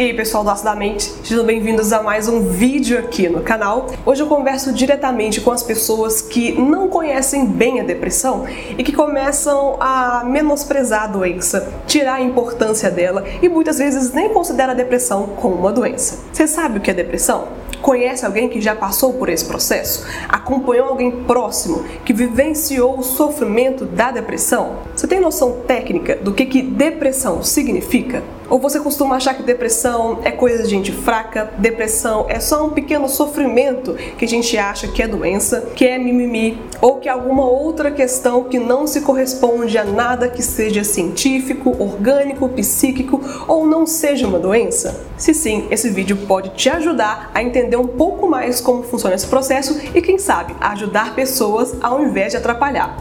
E aí pessoal do Acidamente, sejam bem-vindos a mais um vídeo aqui no canal. Hoje eu converso diretamente com as pessoas que não conhecem bem a depressão e que começam a menosprezar a doença, tirar a importância dela e muitas vezes nem considera a depressão como uma doença. Você sabe o que é depressão? Conhece alguém que já passou por esse processo? Acompanhou alguém próximo que vivenciou o sofrimento da depressão? Você tem noção técnica do que, que depressão significa? Ou você costuma achar que depressão é coisa de gente fraca, depressão é só um pequeno sofrimento que a gente acha que é doença, que é mimimi, ou que alguma outra questão que não se corresponde a nada que seja científico, orgânico, psíquico ou não seja uma doença? Se sim, esse vídeo pode te ajudar a entender um pouco mais como funciona esse processo e, quem sabe, ajudar pessoas ao invés de atrapalhar.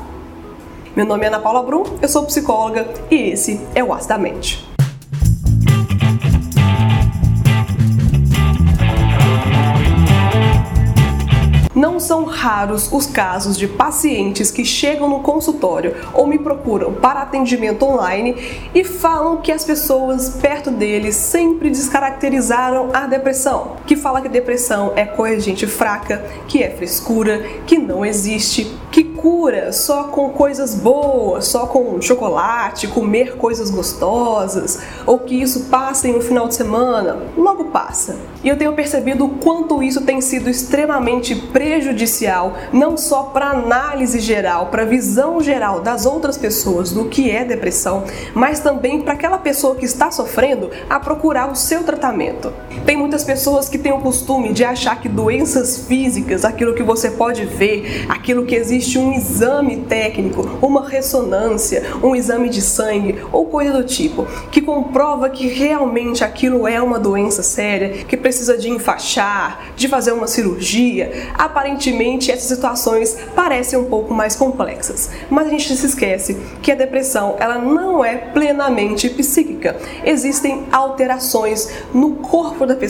Meu nome é Ana Paula Brum, eu sou psicóloga e esse é o Acidamente. Não são raros os casos de pacientes que chegam no consultório ou me procuram para atendimento online e falam que as pessoas perto deles sempre descaracterizaram a depressão, que fala que depressão é coisa de gente fraca, que é frescura, que não existe, que cura só com coisas boas, só com chocolate, comer coisas gostosas, ou que isso passa em um final de semana, logo passa. E eu tenho percebido o quanto isso tem sido extremamente prejudicial, não só para análise geral, para visão geral das outras pessoas do que é depressão, mas também para aquela pessoa que está sofrendo a procurar o seu tratamento. Muitas pessoas que têm o costume de achar que doenças físicas, aquilo que você pode ver, aquilo que existe um exame técnico, uma ressonância, um exame de sangue ou coisa do tipo, que comprova que realmente aquilo é uma doença séria, que precisa de enfaixar, de fazer uma cirurgia, aparentemente essas situações parecem um pouco mais complexas. Mas a gente se esquece que a depressão ela não é plenamente psíquica. Existem alterações no corpo da pessoa,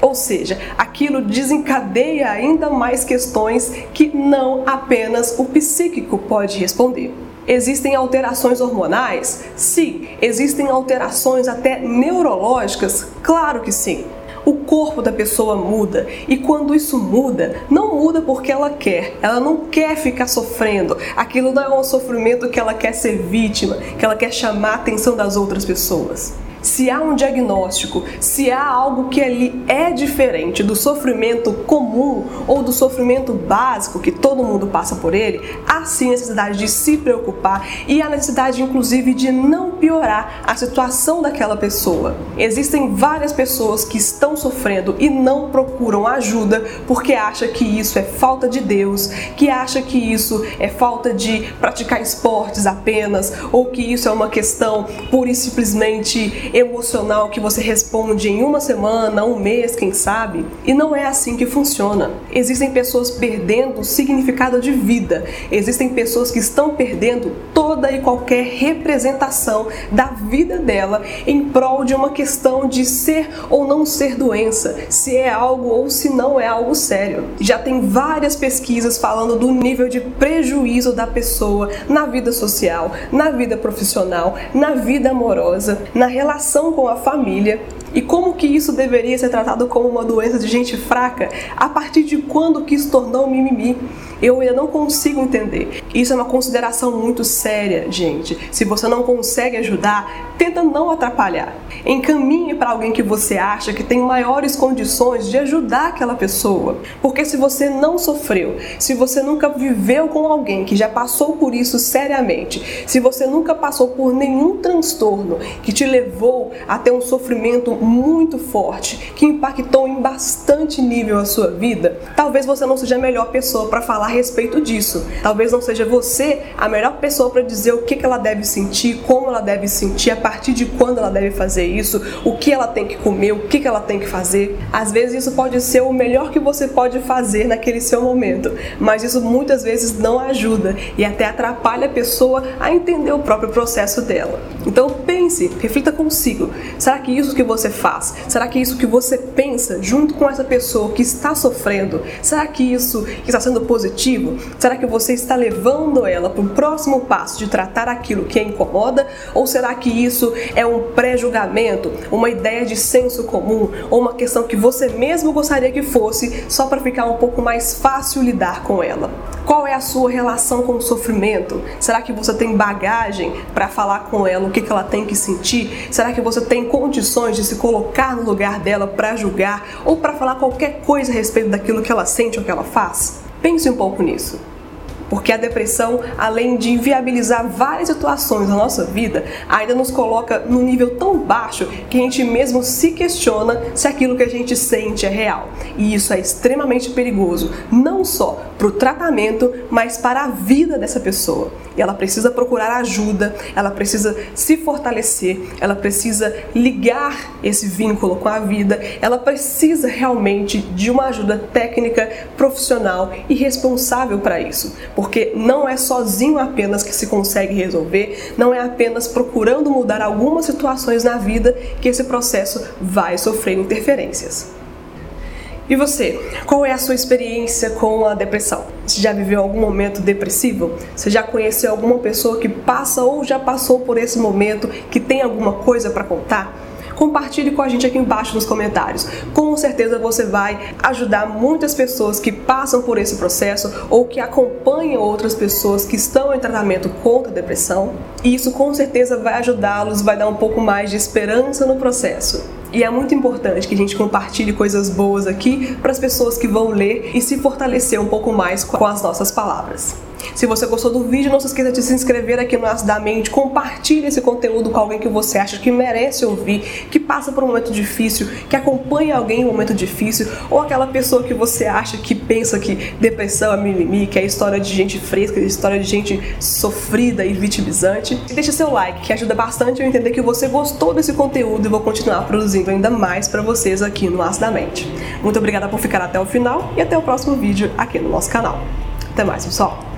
ou seja, aquilo desencadeia ainda mais questões que não apenas o psíquico pode responder. Existem alterações hormonais? Sim. Existem alterações até neurológicas? Claro que sim. O corpo da pessoa muda e quando isso muda, não muda porque ela quer, ela não quer ficar sofrendo. Aquilo não é um sofrimento que ela quer ser vítima, que ela quer chamar a atenção das outras pessoas se há um diagnóstico, se há algo que ali é diferente do sofrimento comum ou do sofrimento básico que todo mundo passa por ele, há sim necessidade de se preocupar e há necessidade inclusive de não piorar a situação daquela pessoa. Existem várias pessoas que estão sofrendo e não procuram ajuda porque acha que isso é falta de Deus, que acha que isso é falta de praticar esportes apenas ou que isso é uma questão pura e simplesmente emocional que você responde em uma semana, um mês, quem sabe. E não é assim que funciona. Existem pessoas perdendo o significado de vida. Existem pessoas que estão perdendo toda e qualquer representação da vida dela em prol de uma questão de ser ou não ser doença, se é algo ou se não é algo sério. Já tem várias pesquisas falando do nível de prejuízo da pessoa na vida social, na vida profissional, na vida amorosa, na relação relação com a família e como que isso deveria ser tratado como uma doença de gente fraca? A partir de quando que isso tornou mimimi? Eu ainda não consigo entender. Isso é uma consideração muito séria, gente. Se você não consegue ajudar, tenta não atrapalhar. Encaminhe para alguém que você acha que tem maiores condições de ajudar aquela pessoa. Porque se você não sofreu, se você nunca viveu com alguém que já passou por isso seriamente, se você nunca passou por nenhum transtorno que te levou a ter um sofrimento muito forte, que impactou em bastante nível a sua vida, talvez você não seja a melhor pessoa para falar a respeito disso. Talvez não seja você a melhor pessoa para dizer o que, que ela deve sentir, como ela deve sentir, a partir de quando ela deve fazer isso, o que ela tem que comer, o que, que ela tem que fazer. Às vezes isso pode ser o melhor que você pode fazer naquele seu momento, mas isso muitas vezes não ajuda e até atrapalha a pessoa a entender o próprio processo dela. Então pense, reflita consigo. Será que isso que você faz? Será que isso que você pensa junto com essa pessoa que está sofrendo, será que isso está sendo positivo? Será que você está levando ela para o próximo passo de tratar aquilo que a incomoda? Ou será que isso é um pré-julgamento, uma ideia de senso comum ou uma questão que você mesmo gostaria que fosse só para ficar um pouco mais fácil lidar com ela? Qual é a sua relação com o sofrimento? Será que você tem bagagem para falar com ela o que, que ela tem que sentir? Será que você tem condições de se colocar no lugar dela para julgar ou para falar qualquer coisa a respeito daquilo que ela sente ou que ela faz? Pense um pouco nisso. Porque a depressão, além de inviabilizar várias situações na nossa vida, ainda nos coloca num nível tão baixo que a gente mesmo se questiona se aquilo que a gente sente é real. E isso é extremamente perigoso, não só para o tratamento, mas para a vida dessa pessoa. E ela precisa procurar ajuda, ela precisa se fortalecer, ela precisa ligar esse vínculo com a vida, ela precisa realmente de uma ajuda técnica, profissional e responsável para isso não é sozinho apenas que se consegue resolver, não é apenas procurando mudar algumas situações na vida que esse processo vai sofrer interferências. E você, qual é a sua experiência com a depressão? Você já viveu algum momento depressivo? Você já conheceu alguma pessoa que passa ou já passou por esse momento, que tem alguma coisa para contar? Compartilhe com a gente aqui embaixo nos comentários. Com certeza você vai ajudar muitas pessoas que passam por esse processo ou que acompanham outras pessoas que estão em tratamento contra a depressão. E isso com certeza vai ajudá-los, vai dar um pouco mais de esperança no processo. E é muito importante que a gente compartilhe coisas boas aqui para as pessoas que vão ler e se fortalecer um pouco mais com as nossas palavras. Se você gostou do vídeo, não se esqueça de se inscrever aqui no Aço da Mente, compartilhe esse conteúdo com alguém que você acha que merece ouvir, que passa por um momento difícil, que acompanha alguém em um momento difícil, ou aquela pessoa que você acha que pensa que depressão é mimimi, que é história de gente fresca, história de gente sofrida e vitimizante. E seu like, que ajuda bastante a entender que você gostou desse conteúdo e vou continuar produzindo ainda mais para vocês aqui no Aço da Mente. Muito obrigada por ficar até o final e até o próximo vídeo aqui no nosso canal. Até mais, pessoal!